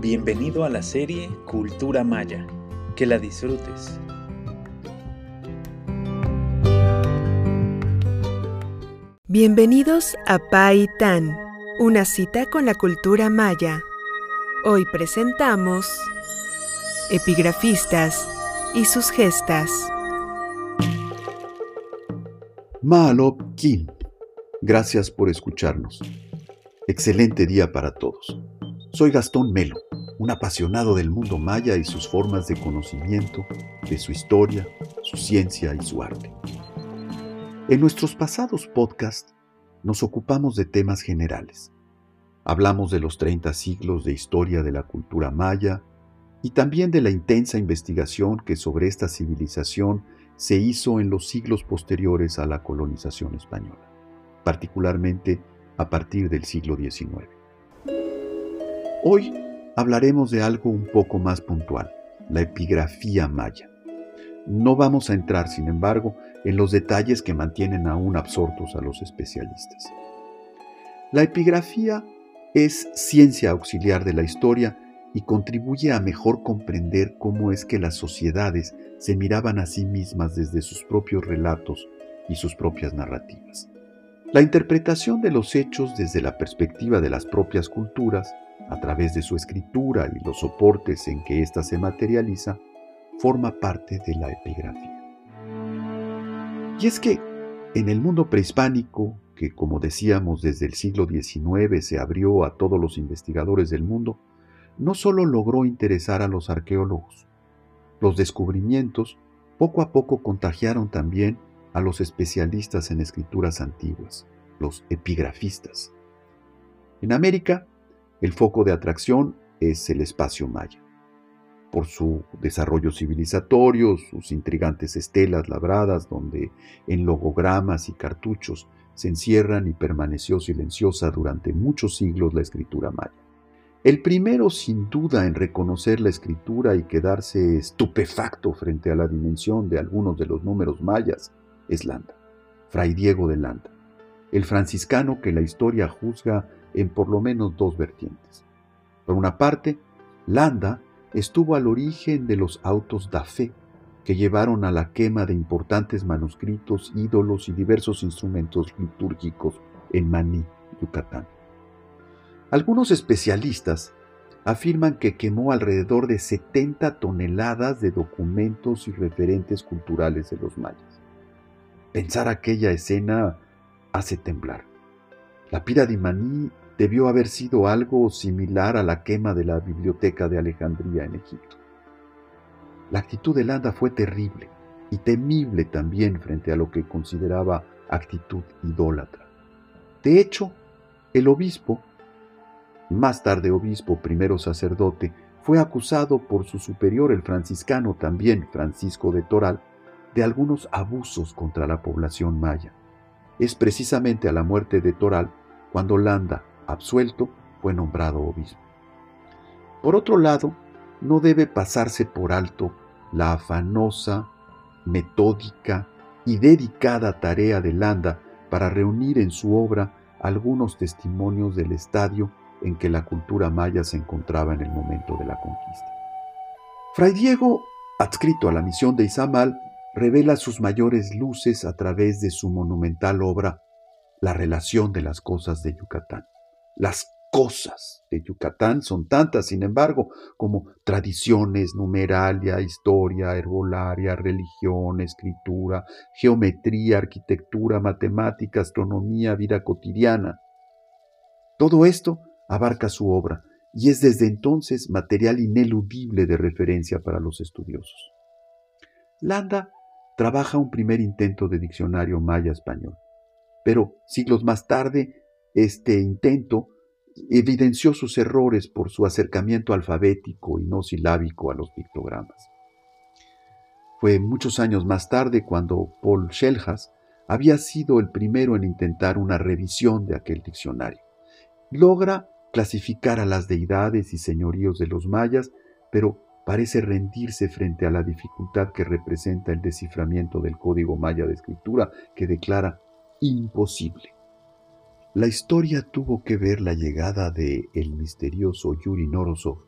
Bienvenido a la serie Cultura Maya. Que la disfrutes. Bienvenidos a Tan, una cita con la cultura maya. Hoy presentamos Epigrafistas y sus gestas. Maalop Kin. Gracias por escucharnos. Excelente día para todos. Soy Gastón Melo, un apasionado del mundo maya y sus formas de conocimiento, de su historia, su ciencia y su arte. En nuestros pasados podcasts nos ocupamos de temas generales. Hablamos de los 30 siglos de historia de la cultura maya y también de la intensa investigación que sobre esta civilización se hizo en los siglos posteriores a la colonización española, particularmente a partir del siglo XIX. Hoy hablaremos de algo un poco más puntual, la epigrafía maya. No vamos a entrar, sin embargo, en los detalles que mantienen aún absortos a los especialistas. La epigrafía es ciencia auxiliar de la historia y contribuye a mejor comprender cómo es que las sociedades se miraban a sí mismas desde sus propios relatos y sus propias narrativas. La interpretación de los hechos desde la perspectiva de las propias culturas, a través de su escritura y los soportes en que ésta se materializa, forma parte de la epigrafía. Y es que en el mundo prehispánico, que como decíamos desde el siglo XIX se abrió a todos los investigadores del mundo, no solo logró interesar a los arqueólogos, los descubrimientos poco a poco contagiaron también a los especialistas en escrituras antiguas, los epigrafistas. En América, el foco de atracción es el espacio maya. Por su desarrollo civilizatorio, sus intrigantes estelas labradas donde en logogramas y cartuchos se encierran y permaneció silenciosa durante muchos siglos la escritura maya. El primero, sin duda, en reconocer la escritura y quedarse estupefacto frente a la dimensión de algunos de los números mayas, es Landa, Fray Diego de Landa, el franciscano que la historia juzga en por lo menos dos vertientes. Por una parte, Landa estuvo al origen de los autos da fe, que llevaron a la quema de importantes manuscritos, ídolos y diversos instrumentos litúrgicos en Maní, Yucatán. Algunos especialistas afirman que quemó alrededor de 70 toneladas de documentos y referentes culturales de los mayas. Pensar aquella escena hace temblar. La pira de Maní debió haber sido algo similar a la quema de la biblioteca de Alejandría en Egipto. La actitud de Landa fue terrible y temible también frente a lo que consideraba actitud idólatra. De hecho, el obispo, más tarde obispo, primero sacerdote, fue acusado por su superior, el franciscano también, Francisco de Toral, de algunos abusos contra la población maya. Es precisamente a la muerte de Toral cuando Landa, absuelto, fue nombrado obispo. Por otro lado, no debe pasarse por alto la afanosa, metódica y dedicada tarea de Landa para reunir en su obra algunos testimonios del estadio en que la cultura maya se encontraba en el momento de la conquista. Fray Diego, adscrito a la misión de Izamal, revela sus mayores luces a través de su monumental obra La relación de las cosas de Yucatán. Las cosas de Yucatán son tantas, sin embargo, como tradiciones, numeralia, historia, herbolaria, religión, escritura, geometría, arquitectura, matemática, astronomía, vida cotidiana. Todo esto abarca su obra y es desde entonces material ineludible de referencia para los estudiosos. Landa trabaja un primer intento de diccionario maya-español, pero siglos más tarde este intento evidenció sus errores por su acercamiento alfabético y no silábico a los pictogramas. Fue muchos años más tarde cuando Paul Schellhas había sido el primero en intentar una revisión de aquel diccionario. Logra clasificar a las deidades y señoríos de los mayas, pero parece rendirse frente a la dificultad que representa el desciframiento del código maya de escritura que declara imposible. La historia tuvo que ver la llegada de el misterioso Yuri Norosov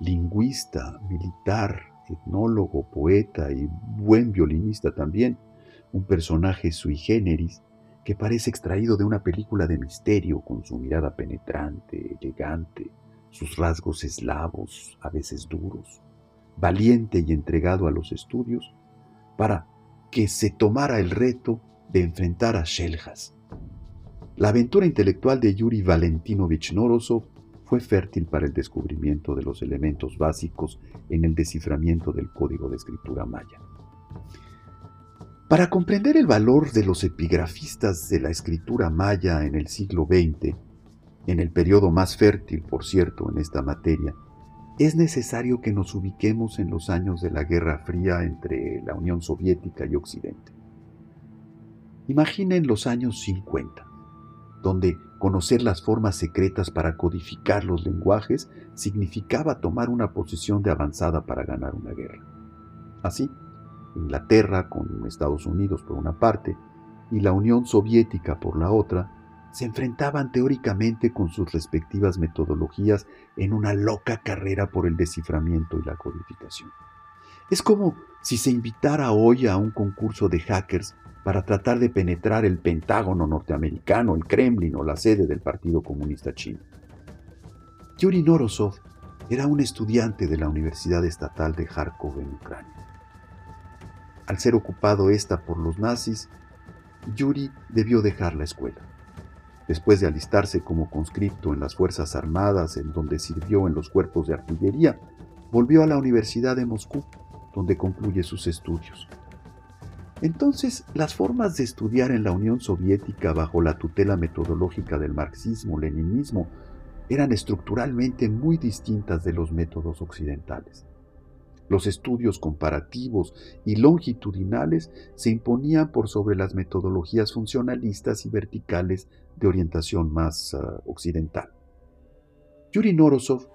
lingüista, militar, etnólogo, poeta y buen violinista también, un personaje sui generis que parece extraído de una película de misterio con su mirada penetrante, elegante, sus rasgos eslavos, a veces duros, valiente y entregado a los estudios, para que se tomara el reto de enfrentar a Sheljas. La aventura intelectual de Yuri Valentinovich Norosov fue fértil para el descubrimiento de los elementos básicos en el desciframiento del código de escritura maya. Para comprender el valor de los epigrafistas de la escritura maya en el siglo XX, en el periodo más fértil, por cierto, en esta materia, es necesario que nos ubiquemos en los años de la Guerra Fría entre la Unión Soviética y Occidente. Imaginen los años 50, donde conocer las formas secretas para codificar los lenguajes significaba tomar una posición de avanzada para ganar una guerra. Así, Inglaterra con Estados Unidos por una parte y la Unión Soviética por la otra, se enfrentaban teóricamente con sus respectivas metodologías en una loca carrera por el desciframiento y la codificación. Es como si se invitara hoy a un concurso de hackers para tratar de penetrar el Pentágono norteamericano, el Kremlin o la sede del Partido Comunista Chino. Yuri Norosov era un estudiante de la Universidad Estatal de Kharkov en Ucrania. Al ser ocupado esta por los nazis, Yuri debió dejar la escuela. Después de alistarse como conscripto en las Fuerzas Armadas, en donde sirvió en los cuerpos de artillería, volvió a la Universidad de Moscú, donde concluye sus estudios. Entonces, las formas de estudiar en la Unión Soviética bajo la tutela metodológica del marxismo-leninismo eran estructuralmente muy distintas de los métodos occidentales. Los estudios comparativos y longitudinales se imponían por sobre las metodologías funcionalistas y verticales de orientación más ah, occidental. Yuri Norosov,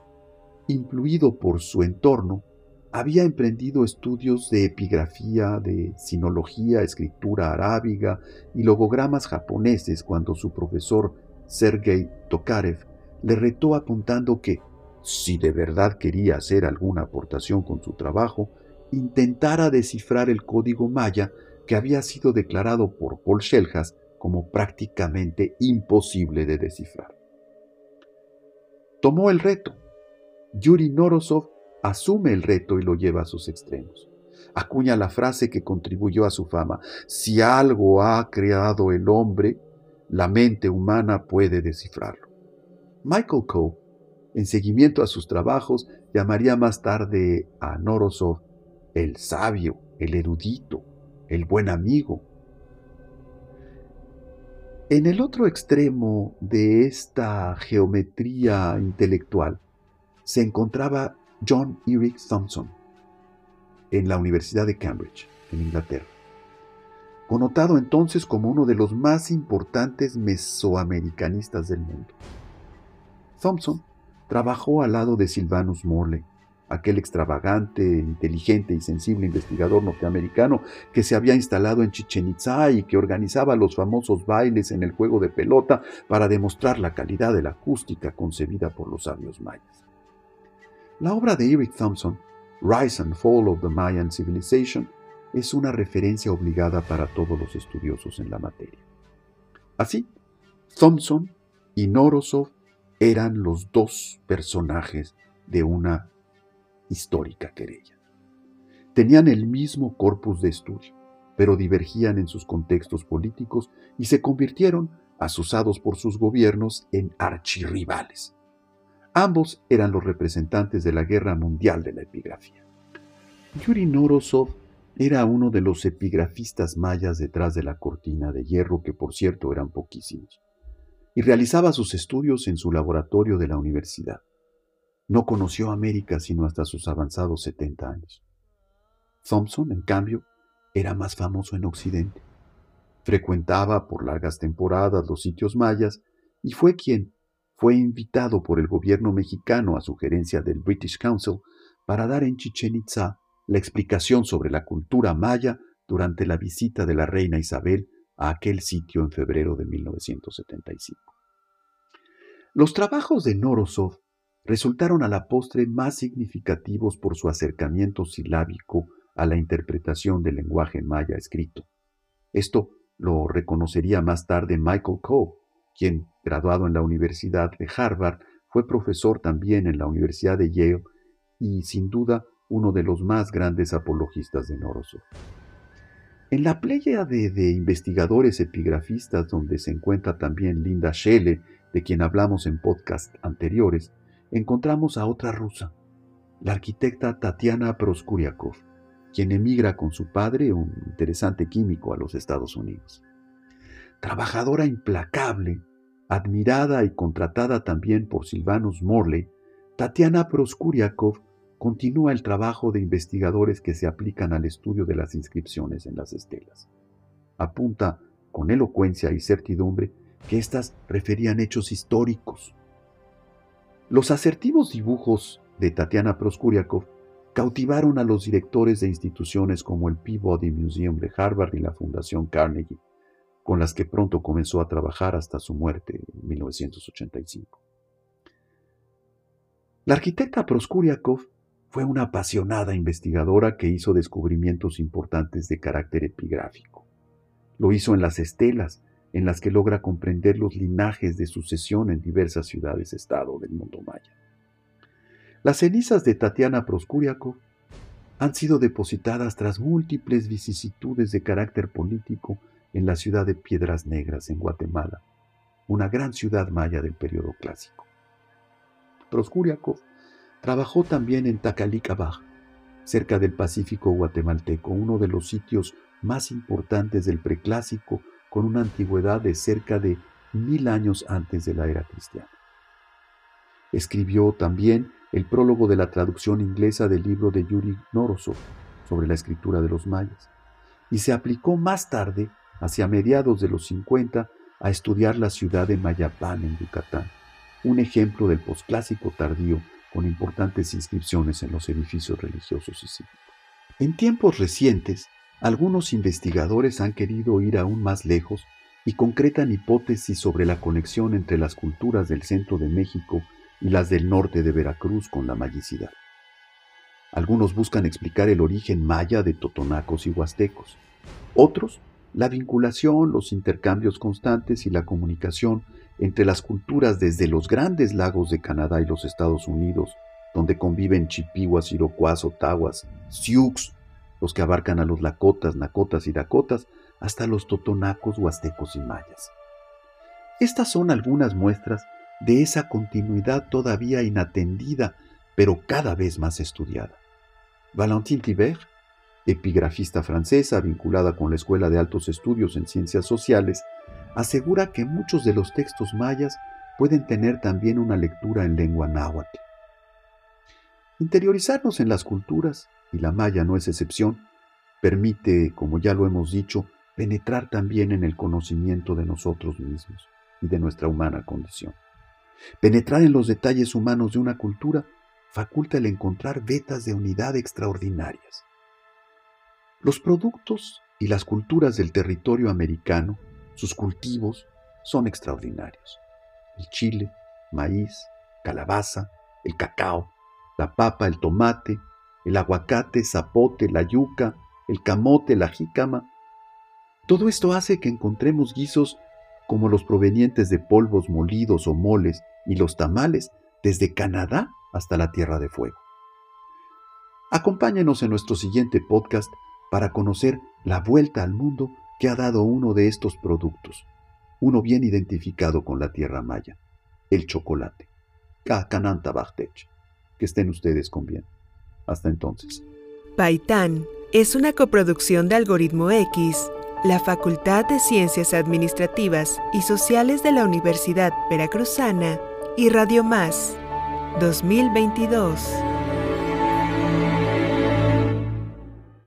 influido por su entorno, había emprendido estudios de epigrafía, de sinología, escritura arábiga y logogramas japoneses cuando su profesor Sergei Tokarev le retó apuntando que si de verdad quería hacer alguna aportación con su trabajo, intentara descifrar el código maya que había sido declarado por Paul Sheljas como prácticamente imposible de descifrar. Tomó el reto. Yuri Norosov asume el reto y lo lleva a sus extremos. Acuña la frase que contribuyó a su fama. Si algo ha creado el hombre, la mente humana puede descifrarlo. Michael Coe en seguimiento a sus trabajos, llamaría más tarde a Norosov el sabio, el erudito, el buen amigo. En el otro extremo de esta geometría intelectual se encontraba John Eric Thompson en la Universidad de Cambridge, en Inglaterra, connotado entonces como uno de los más importantes mesoamericanistas del mundo. Thompson trabajó al lado de Sylvanus Morley, aquel extravagante, inteligente y sensible investigador norteamericano que se había instalado en Chichen Itza y que organizaba los famosos bailes en el juego de pelota para demostrar la calidad de la acústica concebida por los sabios mayas. La obra de Eric Thompson, Rise and Fall of the Mayan Civilization, es una referencia obligada para todos los estudiosos en la materia. Así, Thompson y Norosov eran los dos personajes de una histórica querella. Tenían el mismo corpus de estudio, pero divergían en sus contextos políticos y se convirtieron, asusados por sus gobiernos, en archirrivales. Ambos eran los representantes de la guerra mundial de la epigrafía. Yuri Norosov era uno de los epigrafistas mayas detrás de la cortina de hierro, que por cierto eran poquísimos y realizaba sus estudios en su laboratorio de la universidad. No conoció América sino hasta sus avanzados 70 años. Thompson, en cambio, era más famoso en Occidente. Frecuentaba por largas temporadas los sitios mayas y fue quien fue invitado por el gobierno mexicano a sugerencia del British Council para dar en Chichen Itza la explicación sobre la cultura maya durante la visita de la reina Isabel a aquel sitio en febrero de 1975. Los trabajos de Norosov resultaron a la postre más significativos por su acercamiento silábico a la interpretación del lenguaje maya escrito. Esto lo reconocería más tarde Michael Coe, quien, graduado en la Universidad de Harvard, fue profesor también en la Universidad de Yale y, sin duda, uno de los más grandes apologistas de Norosov. En la playa de, investigadores epigrafistas, donde se encuentra también Linda Schelle, de quien hablamos en podcast anteriores, encontramos a otra rusa, la arquitecta Tatiana Proskuriakov, quien emigra con su padre, un interesante químico, a los Estados Unidos. Trabajadora implacable, admirada y contratada también por Silvanus Morley, Tatiana Proskuriakov continúa el trabajo de investigadores que se aplican al estudio de las inscripciones en las estelas. Apunta con elocuencia y certidumbre que éstas referían hechos históricos. Los asertivos dibujos de Tatiana Proskuriakov cautivaron a los directores de instituciones como el Peabody Museum de Harvard y la Fundación Carnegie, con las que pronto comenzó a trabajar hasta su muerte en 1985. La arquitecta Proskuriakov fue una apasionada investigadora que hizo descubrimientos importantes de carácter epigráfico. Lo hizo en las estelas, en las que logra comprender los linajes de sucesión en diversas ciudades-estado del mundo maya. Las cenizas de Tatiana Proskuriakov han sido depositadas tras múltiples vicisitudes de carácter político en la ciudad de Piedras Negras, en Guatemala, una gran ciudad maya del periodo clásico. Proskuriakov Trabajó también en Tacalicabaj, cerca del Pacífico guatemalteco, uno de los sitios más importantes del preclásico, con una antigüedad de cerca de mil años antes de la era cristiana. Escribió también el prólogo de la traducción inglesa del libro de Yuri Norosov sobre la escritura de los mayas, y se aplicó más tarde, hacia mediados de los 50, a estudiar la ciudad de Mayapán en Yucatán, un ejemplo del posclásico tardío con importantes inscripciones en los edificios religiosos y cívicos. En tiempos recientes, algunos investigadores han querido ir aún más lejos y concretan hipótesis sobre la conexión entre las culturas del centro de México y las del norte de Veracruz con la mayicidad. Algunos buscan explicar el origen maya de totonacos y huastecos. Otros, la vinculación, los intercambios constantes y la comunicación entre las culturas desde los grandes lagos de Canadá y los Estados Unidos, donde conviven chipihuas, iroquois, otawas, sioux, los que abarcan a los lakotas, nakotas y dakotas, hasta los totonacos, huastecos y mayas. Estas son algunas muestras de esa continuidad todavía inatendida, pero cada vez más estudiada. Valentine Thibert, epigrafista francesa vinculada con la Escuela de Altos Estudios en Ciencias Sociales, asegura que muchos de los textos mayas pueden tener también una lectura en lengua náhuatl. Interiorizarnos en las culturas, y la maya no es excepción, permite, como ya lo hemos dicho, penetrar también en el conocimiento de nosotros mismos y de nuestra humana condición. Penetrar en los detalles humanos de una cultura faculta el encontrar vetas de unidad extraordinarias. Los productos y las culturas del territorio americano sus cultivos son extraordinarios. El chile, maíz, calabaza, el cacao, la papa, el tomate, el aguacate, zapote, la yuca, el camote, la jícama. Todo esto hace que encontremos guisos como los provenientes de polvos molidos o moles y los tamales desde Canadá hasta la Tierra de Fuego. Acompáñenos en nuestro siguiente podcast para conocer la vuelta al mundo que ha dado uno de estos productos, uno bien identificado con la tierra maya, el chocolate. Que estén ustedes con bien. Hasta entonces. Paitán es una coproducción de Algoritmo X, la Facultad de Ciencias Administrativas y Sociales de la Universidad Veracruzana y Radio Más 2022.